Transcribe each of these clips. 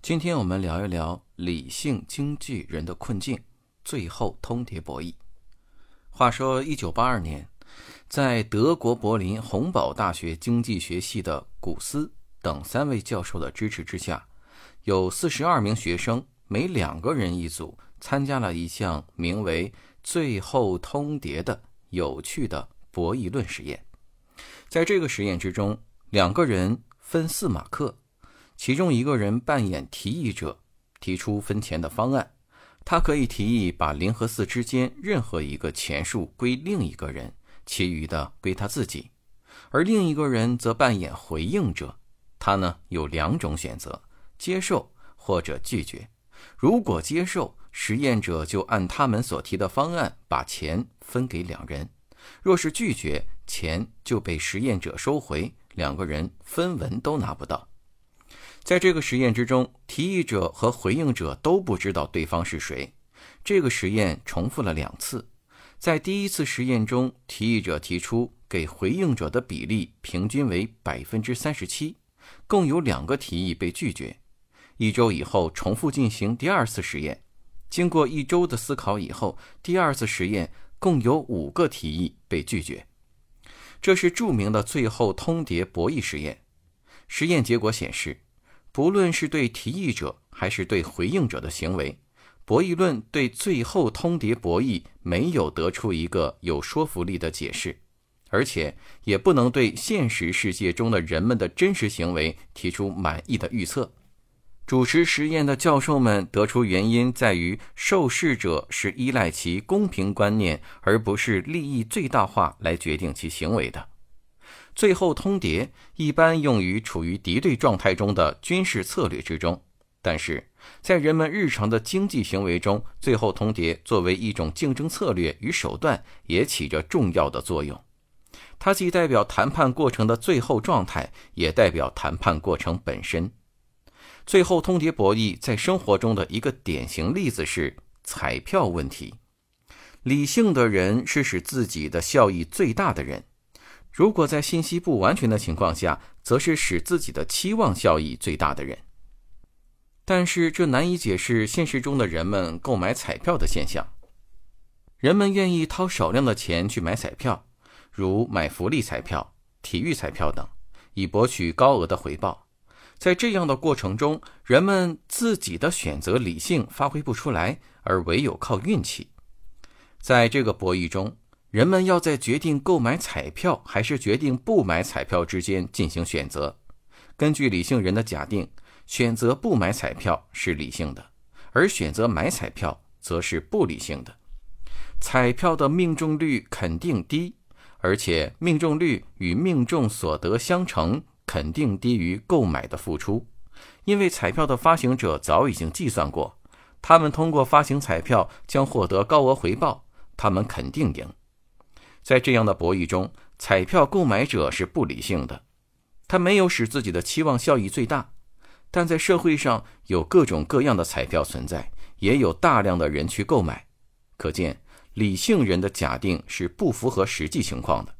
今天我们聊一聊理性经济人的困境，最后通牒博弈。话说，一九八二年，在德国柏林洪堡大学经济学系的古斯等三位教授的支持之下，有四十二名学生，每两个人一组，参加了一项名为“最后通牒”的有趣的博弈论实验。在这个实验之中，两个人分四马克。其中一个人扮演提议者，提出分钱的方案。他可以提议把零和四之间任何一个钱数归另一个人，其余的归他自己。而另一个人则扮演回应者，他呢有两种选择：接受或者拒绝。如果接受，实验者就按他们所提的方案把钱分给两人；若是拒绝，钱就被实验者收回，两个人分文都拿不到。在这个实验之中，提议者和回应者都不知道对方是谁。这个实验重复了两次。在第一次实验中，提议者提出给回应者的比例平均为百分之三十七，共有两个提议被拒绝。一周以后，重复进行第二次实验。经过一周的思考以后，第二次实验共有五个提议被拒绝。这是著名的最后通牒博弈实验。实验结果显示。不论是对提议者还是对回应者的行为，博弈论对最后通牒博弈没有得出一个有说服力的解释，而且也不能对现实世界中的人们的真实行为提出满意的预测。主持实验的教授们得出原因在于受试者是依赖其公平观念，而不是利益最大化来决定其行为的。最后通牒一般用于处于敌对状态中的军事策略之中，但是在人们日常的经济行为中，最后通牒作为一种竞争策略与手段，也起着重要的作用。它既代表谈判过程的最后状态，也代表谈判过程本身。最后通牒博弈在生活中的一个典型例子是彩票问题。理性的人是使自己的效益最大的人。如果在信息不完全的情况下，则是使自己的期望效益最大的人。但是这难以解释现实中的人们购买彩票的现象。人们愿意掏少量的钱去买彩票，如买福利彩票、体育彩票等，以博取高额的回报。在这样的过程中，人们自己的选择理性发挥不出来，而唯有靠运气。在这个博弈中。人们要在决定购买彩票还是决定不买彩票之间进行选择。根据理性人的假定，选择不买彩票是理性的，而选择买彩票则是不理性的。彩票的命中率肯定低，而且命中率与命中所得相乘，肯定低于购买的付出。因为彩票的发行者早已经计算过，他们通过发行彩票将获得高额回报，他们肯定赢。在这样的博弈中，彩票购买者是不理性的，他没有使自己的期望效益最大。但在社会上有各种各样的彩票存在，也有大量的人去购买，可见理性人的假定是不符合实际情况的。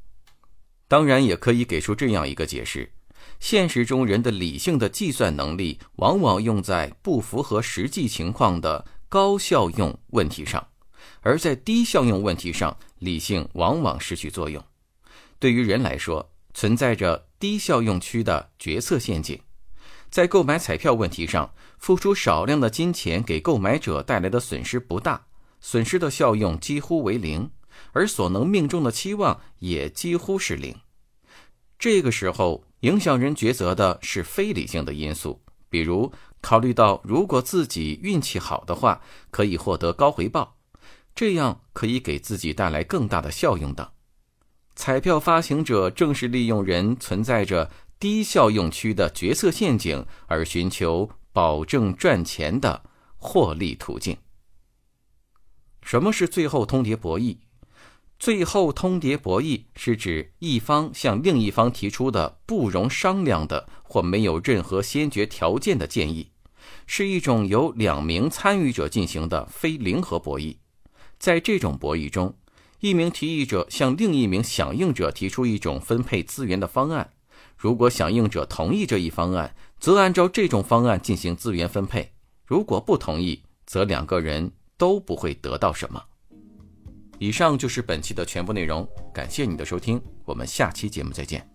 当然，也可以给出这样一个解释：现实中人的理性的计算能力往往用在不符合实际情况的高效用问题上。而在低效用问题上，理性往往失去作用。对于人来说，存在着低效用区的决策陷阱。在购买彩票问题上，付出少量的金钱给购买者带来的损失不大，损失的效用几乎为零，而所能命中的期望也几乎是零。这个时候，影响人抉择的是非理性的因素，比如考虑到如果自己运气好的话，可以获得高回报。这样可以给自己带来更大的效用的。彩票发行者正是利用人存在着低效用区的决策陷阱，而寻求保证赚钱的获利途径。什么是最后通牒博弈？最后通牒博弈是指一方向另一方提出的不容商量的或没有任何先决条件的建议，是一种由两名参与者进行的非零和博弈。在这种博弈中，一名提议者向另一名响应者提出一种分配资源的方案，如果响应者同意这一方案，则按照这种方案进行资源分配；如果不同意，则两个人都不会得到什么。以上就是本期的全部内容，感谢你的收听，我们下期节目再见。